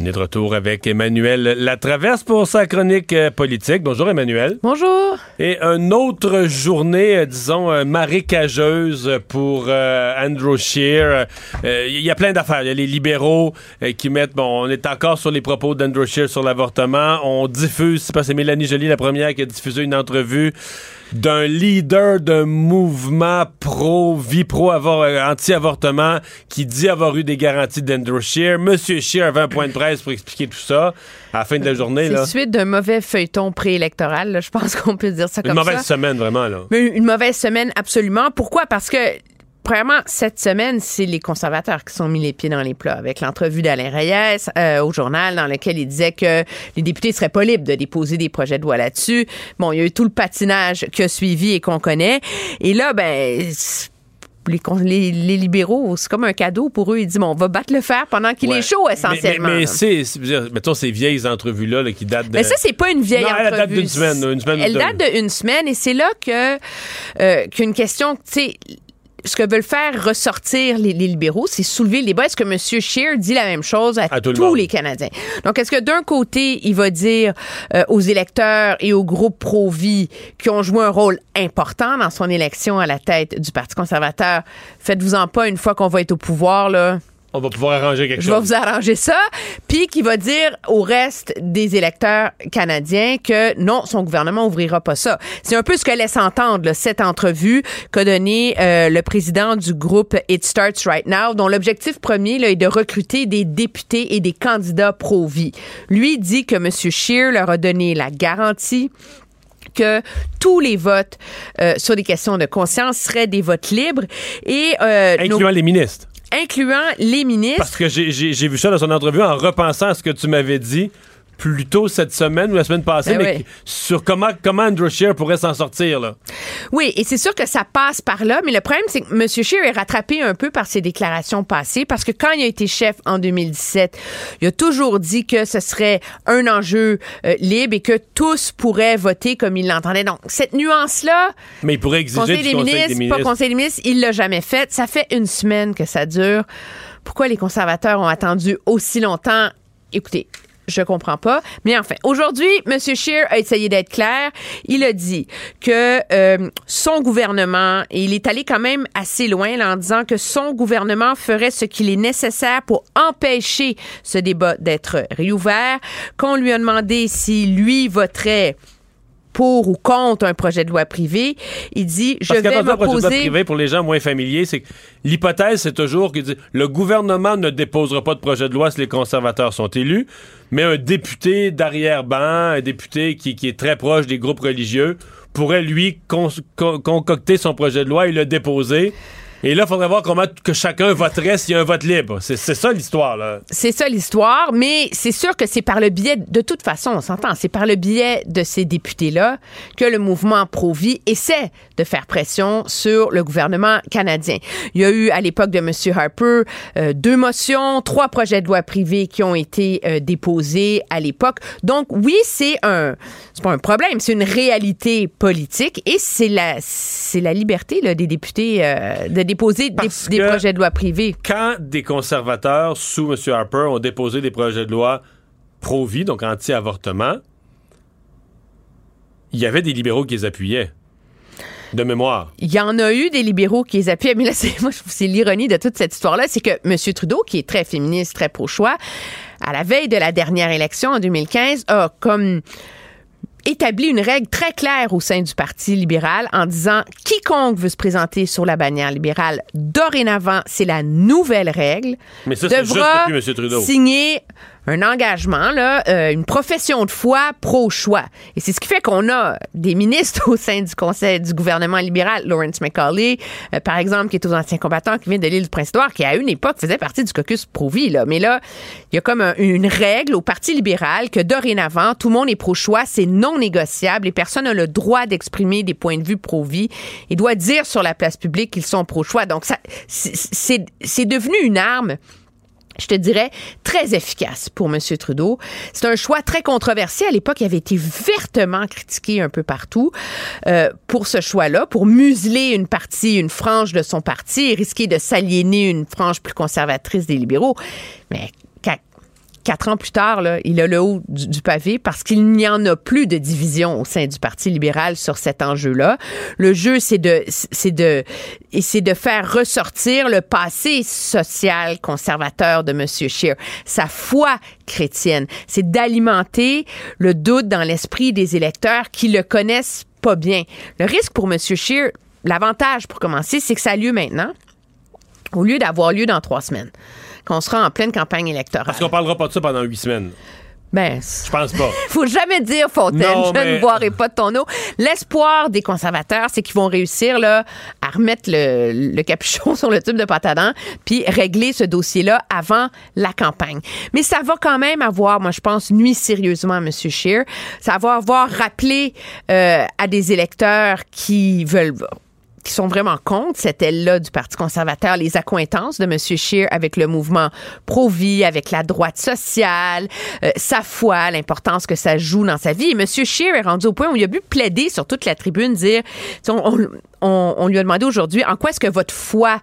On est de retour avec Emmanuel Latraverse pour sa chronique euh, politique. Bonjour Emmanuel. Bonjour. Et une autre journée, euh, disons, euh, marécageuse pour Andrew Scheer. Il y a plein d'affaires. Il y a les libéraux qui mettent, bon, on est encore sur les propos d'Andrew Scheer sur l'avortement. On diffuse, c'est pas c'est Mélanie Joly la première qui a diffusé une entrevue d'un leader d'un mouvement pro-vie, pro-anti-avortement qui dit avoir eu des garanties d'Andrew Scheer. Monsieur Scheer avait un point de presse pour expliquer tout ça à la fin de la journée. C'est suite d'un mauvais feuilleton préélectoral. Je pense qu'on peut dire ça comme ça. Une mauvaise semaine, vraiment. Là. Mais une mauvaise semaine, absolument. Pourquoi? Parce que premièrement, cette semaine, c'est les conservateurs qui sont mis les pieds dans les plats avec l'entrevue d'Alain Reyes euh, au journal dans lequel il disait que les députés seraient pas libres de déposer des projets de loi là-dessus. Bon, il y a eu tout le patinage qui a suivi et qu'on connaît. Et là, ben les, les, libéraux, c'est comme un cadeau pour eux. Ils disent, bon, on va battre le fer pendant qu'il est chaud, essentiellement. Mais, mais, c'est, mettons, ces vieilles entrevues-là qui datent de... Mais ça, c'est pas une vieille entrevue. Elle date d'une semaine, une semaine. Elle date d'une semaine, et c'est là que euh, qu'une question, tu sais ce que veulent faire ressortir les, libéraux, c'est soulever le débat. Est-ce que M. Scheer dit la même chose à, tous les Canadiens? Donc, est-ce que d'un côté, il va dire euh, aux électeurs et aux groupes pro-vie qui ont joué un rôle important dans son élection à la tête du Parti conservateur, faites-vous-en pas une fois qu'on va être au pouvoir, là, on va pouvoir arranger quelque chose. Je vais vous arranger ça. Puis qui va dire au reste des électeurs canadiens que non, son gouvernement ouvrira pas ça. C'est un peu ce que laisse entendre cette entrevue qu'a donné euh, le président du groupe It Starts Right Now, dont l'objectif premier là, est de recruter des députés et des candidats pro-vie. Lui dit que M. Scheer leur a donné la garantie que tous les votes euh, sur des questions de conscience seraient des votes libres et euh, incluant les ministres incluant les ministres. Parce que j'ai vu ça dans son entrevue en repensant à ce que tu m'avais dit plus tôt cette semaine ou la semaine passée, ben mais sur comment, comment Andrew Scheer pourrait s'en sortir. Là. Oui, et c'est sûr que ça passe par là, mais le problème, c'est que M. Scheer est rattrapé un peu par ses déclarations passées, parce que quand il a été chef en 2017, il a toujours dit que ce serait un enjeu euh, libre et que tous pourraient voter comme il l'entendait. Donc, cette nuance-là... Mais il pourrait exiger conseil des, ministres, des ministres, pas conseil des ministres, il l'a jamais fait. Ça fait une semaine que ça dure. Pourquoi les conservateurs ont attendu aussi longtemps? Écoutez, je comprends pas. Mais enfin, aujourd'hui, M. Scheer a essayé d'être clair. Il a dit que euh, son gouvernement, il est allé quand même assez loin en disant que son gouvernement ferait ce qu'il est nécessaire pour empêcher ce débat d'être réouvert. Qu'on lui a demandé si lui voterait pour ou contre un projet de loi privé. Il dit, je vais m'opposer... projet de loi privé, pour les gens moins familiers, c'est que l'hypothèse, c'est toujours que le gouvernement ne déposera pas de projet de loi si les conservateurs sont élus, mais un député d'arrière-ban, un député qui, qui, est très proche des groupes religieux, pourrait, lui, concocter son projet de loi et le déposer et là, il faudrait voir comment que chacun voterait s'il y a un vote libre. C'est ça l'histoire, là. C'est ça l'histoire, mais c'est sûr que c'est par le biais, de toute façon, on s'entend, c'est par le biais de ces députés-là que le mouvement pro-vie essaie de faire pression sur le gouvernement canadien. Il y a eu, à l'époque de M. Harper, euh, deux motions, trois projets de loi privés qui ont été euh, déposés à l'époque. Donc, oui, c'est un, c'est pas un problème, c'est une réalité politique et c'est la, la liberté là, des députés euh, de déposer des, projets de loi privés. Quand des conservateurs sous M. Harper ont déposé des projets de loi pro-vie, donc anti-avortement, il y avait des libéraux qui les appuyaient. De mémoire. Il y en a eu des libéraux qui les appuyaient. Mais là, c'est, moi, je trouve c'est l'ironie de toute cette histoire-là, c'est que M. Trudeau, qui est très féministe, très pro-choix, à la veille de la dernière élection en 2015, a comme établi une règle très claire au sein du Parti libéral en disant quiconque veut se présenter sur la bannière libérale, dorénavant, c'est la nouvelle règle, Mais ça, devra juste depuis M. Trudeau. signer un engagement, là, euh, une profession de foi pro-choix. Et c'est ce qui fait qu'on a des ministres au sein du conseil du gouvernement libéral, Lawrence McCauley, euh, par exemple, qui est aux anciens combattants, qui vient de l'île du Prince-Édouard, qui à une époque faisait partie du caucus pro-vie. Là. Mais là, il y a comme une règle au Parti libéral que dorénavant, tout le monde est pro-choix, c'est non négociable et personne n'a le droit d'exprimer des points de vue pro-vie et doit dire sur la place publique qu'ils sont pro-choix. Donc, ça, c'est devenu une arme je te dirais, très efficace pour M. Trudeau. C'est un choix très controversé. À l'époque, il avait été vertement critiqué un peu partout euh, pour ce choix-là, pour museler une partie, une frange de son parti risquer de s'aliéner une frange plus conservatrice des libéraux. Mais quatre ans plus tard, il a le haut du, pavé parce qu'il n'y en a plus de division au sein du Parti libéral sur cet enjeu-là. Le jeu, c'est de, c'est de, c'est de faire ressortir le passé social conservateur de M. Scheer, sa foi chrétienne. C'est d'alimenter le doute dans l'esprit des électeurs qui le connaissent pas bien. Le risque pour M. Scheer, l'avantage pour commencer, c'est que ça a lieu maintenant, au lieu d'avoir lieu dans trois semaines qu'on sera en pleine campagne électorale. Parce qu'on parlera pas de ça pendant huit semaines. Ben, je pense pas. Faut jamais dire Fontaine, je ne boirai pas de ton eau. L'espoir des conservateurs, c'est qu'ils vont réussir là à remettre le, capuchon sur le tube de pâte puis régler ce dossier-là avant la campagne. Mais ça va quand même avoir, moi je pense, nuit sérieusement à M. Scheer. Ça va avoir rappelé euh, à des électeurs qui veulent qui sont vraiment contre cette aile-là du Parti conservateur, les accointances de M. Scheer avec le mouvement pro-vie, avec la droite sociale, euh, sa foi, l'importance que ça joue dans sa vie. Et M. Scheer est rendu au point où il a pu plaider sur toute la tribune, dire, on, on lui a demandé aujourd'hui, en quoi est-ce que votre foi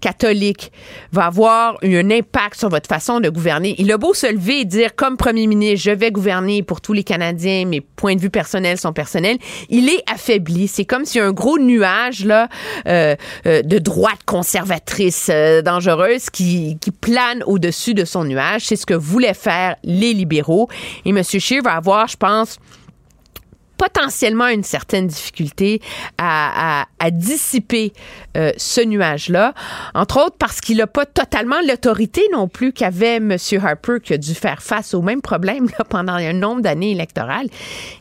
catholique va avoir un impact sur votre façon de gouverner. Il a beau se lever et dire, comme premier ministre, je vais gouverner pour tous les Canadiens, mes points de vue personnels sont personnels, il est affaibli. C'est comme si un gros nuage là euh, euh, de droite conservatrice euh, dangereuse qui, plane au-dessus de son nuage. C'est ce que voulaient faire les libéraux. Et M. Scheer va avoir, je pense, potentiellement une certaine difficulté à, dissiper euh, ce nuage-là, entre autres parce qu'il n'a pas totalement l'autorité non plus qu'avait M. Harper qui a dû faire face au même problème pendant un nombre d'années électorales.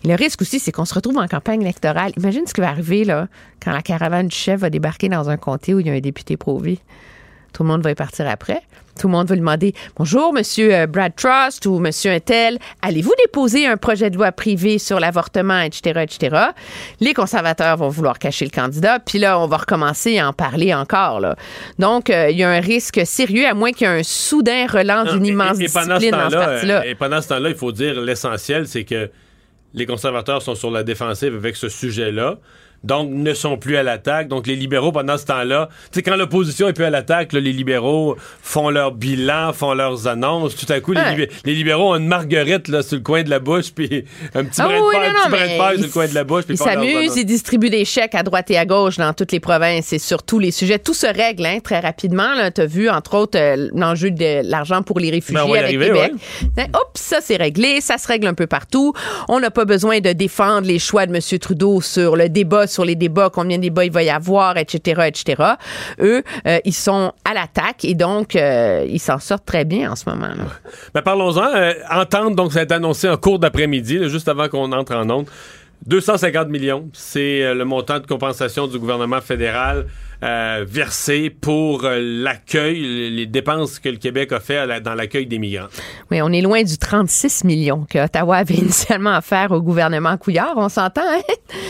le risque aussi, c'est qu'on se retrouve en campagne électorale. Imagine ce qui va arriver là, quand la caravane du chef va débarquer dans un comté où il y a un député pro-vie. Tout le monde va y partir après. Tout le monde va lui demander Bonjour, Monsieur euh, Brad Trust ou Monsieur Intel, allez-vous déposer un projet de loi privé sur l'avortement, etc., etc. Les conservateurs vont vouloir cacher le candidat, puis là, on va recommencer à en parler encore. Là. Donc, euh, il y a un risque sérieux, à moins qu'il y ait un soudain relance d'une immense discipline dans ce parti-là. Et pendant ce temps-là, il faut dire l'essentiel, c'est que les conservateurs sont sur la défensive avec ce sujet-là donc ne sont plus à l'attaque. Donc les libéraux, pendant ce temps-là, tu sais, quand l'opposition est plus à l'attaque, les libéraux font leur bilan, font leurs annonces. Tout à coup, les, libéraux ont une marguerite là, sur le coin de la bouche, puis un petit ah brin de paille, sur le coin de la bouche. Ils s'amusent, ils distribuent des chèques à droite et à gauche dans toutes les provinces et sur tous les sujets. Tout se règle hein, très rapidement. Tu as vu, entre autres, euh, l'enjeu de l'argent pour les réfugiés ben, avec Québec. Ben, oups, ça c'est réglé. Ça se règle un peu partout. On n'a pas besoin de défendre les choix de M. Trudeau sur le débat sur les débats, combien de débats il va y avoir, etc., etc. Eux, euh, ils sont à l'attaque et donc euh, ils s'en sortent très bien en ce moment. Là. Ben, parlons-en. Euh, entente, donc ça a été annoncé en cours d'après-midi, juste avant qu'on entre en onde. 250 millions, c'est le montant de compensation du gouvernement fédéral euh, versé pour euh, l'accueil, les dépenses que le Québec a fait dans l'accueil des migrants. Oui, on est loin du 36 millions que Ottawa avait initialement à faire au gouvernement Couillard, on s'entend, hein?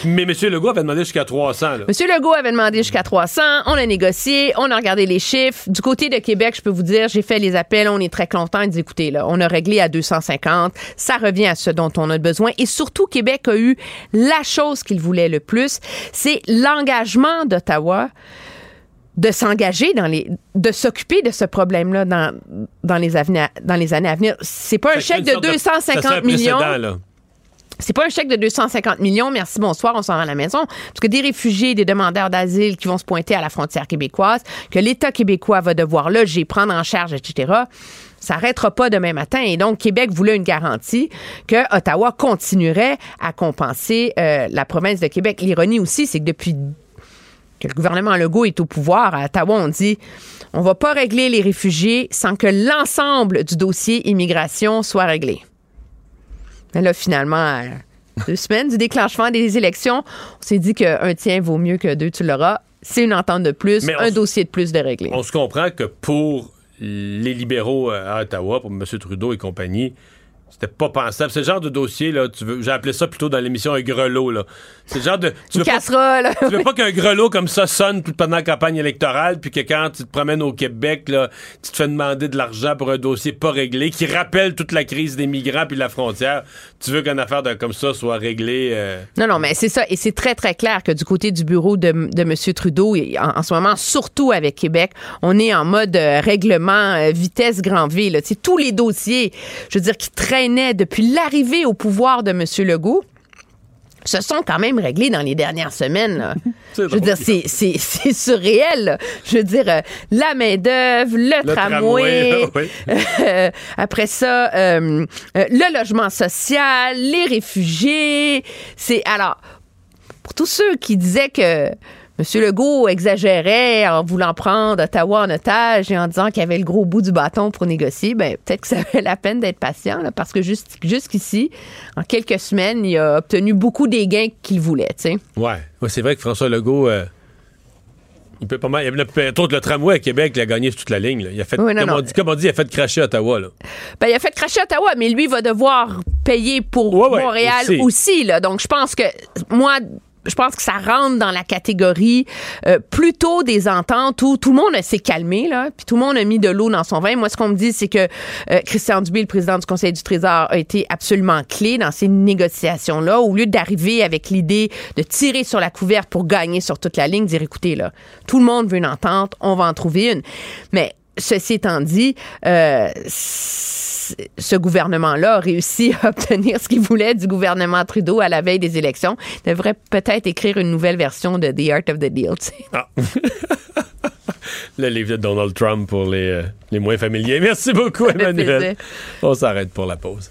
Mais M. Legault avait demandé jusqu'à 300. Là. M. Legault avait demandé jusqu'à 300, on a négocié, on a regardé les chiffres. Du côté de Québec, je peux vous dire, j'ai fait les appels, on est très content. Ils disent, écoutez, là, on a réglé à 250, ça revient à ce dont on a besoin. Et surtout, Québec a eu la chose qu'il voulait le plus, c'est l'engagement d'Ottawa de s'engager dans les de s'occuper de ce problème-là dans, dans les dans les années à venir. C'est pas un chèque de 250 millions. C'est pas un chèque de 250 millions, merci, bonsoir, on s'en va à la maison. Parce que des réfugiés, des demandeurs d'asile qui vont se pointer à la frontière québécoise, que l'État québécois va devoir loger, prendre en charge, etc., ça n'arrêtera pas demain matin. Et donc, Québec voulait une garantie que Ottawa continuerait à compenser euh, la province de Québec. L'ironie aussi, c'est que depuis que le gouvernement Legault est au pouvoir, à Ottawa, on dit on va pas régler les réfugiés sans que l'ensemble du dossier immigration soit réglé. Mais là, finalement, deux semaines du déclenchement des élections, on s'est dit qu'un tien vaut mieux que deux, tu l'auras. C'est une entente de plus, un dossier de plus de régler. On se comprend que pour les libéraux euh, à Ottawa, pour M. Trudeau et compagnie, C'était pas pensable. C'est le genre de dossier, là, tu veux, j'ai appelé ça plutôt dans l'émission un grelot, là. C'est le genre de. Tu veux, pas, tu veux pas qu'un grelot comme ça sonne pendant la campagne électorale, puis que quand tu te promènes au Québec, là, tu te fais demander de l'argent pour un dossier pas réglé, qui rappelle toute la crise des migrants puis la frontière. Tu veux qu'une affaire de, comme ça soit réglée. Euh? Non, non, mais c'est ça. Et c'est très, très clair que du côté du bureau de, de M. Trudeau, en, en, ce moment, surtout avec Québec, on est en mode euh, règlement euh, vitesse grand V. Là. tous les dossiers, je veux dire, qui depuis l'arrivée au pouvoir de M. Legault se sont quand même réglés dans les dernières semaines. Je veux dire, c'est surréel. Je veux dire, euh, la main-d'œuvre, le, tramway, euh, après ça, euh, le logement social, les réfugiés. C'est alors, pour tous ceux qui disaient que M. Legault exagérait en voulant prendre Ottawa en otage et en disant qu'il avait le gros bout du bâton pour négocier. Ben, peut-être que ça valait la peine d'être patient, parce que jusqu'ici, en quelques semaines, il a obtenu beaucoup des gains qu'il voulait. Oui, Ouais, c'est vrai que François Legault. Euh, il peut pas mal. Il le, le tramway à Québec, il a gagné sur toute la ligne. Il a fait, comme, On dit, comme, On dit, il a fait cracher Ottawa. Là. Ben, il a fait cracher Ottawa, mais lui va devoir payer pour Montréal aussi. aussi là. Donc, je pense que moi, je pense que ça rentre dans la catégorie euh, plutôt des ententes où tout le monde s'est calmé, là, puis tout le monde a mis de l'eau dans son vin. Moi, ce qu'on me dit, c'est que euh, Christian Dubé, le président du Conseil du Trésor, a été absolument clé dans ces négociations-là. Au lieu d'arriver avec l'idée de tirer sur la couverte pour gagner sur toute la ligne, dire, écoutez, là, tout le monde veut une entente, on va en trouver une. Mais ceci étant dit, euh, ce gouvernement-là a réussi à obtenir ce qu'il voulait du gouvernement Trudeau à la veille des élections. Il devrait peut-être écrire une nouvelle version de The Art of the Deal. Ah. Le livre de Donald Trump pour les, euh, les moins familiers. Merci beaucoup, Emmanuel. On s'arrête pour la pause.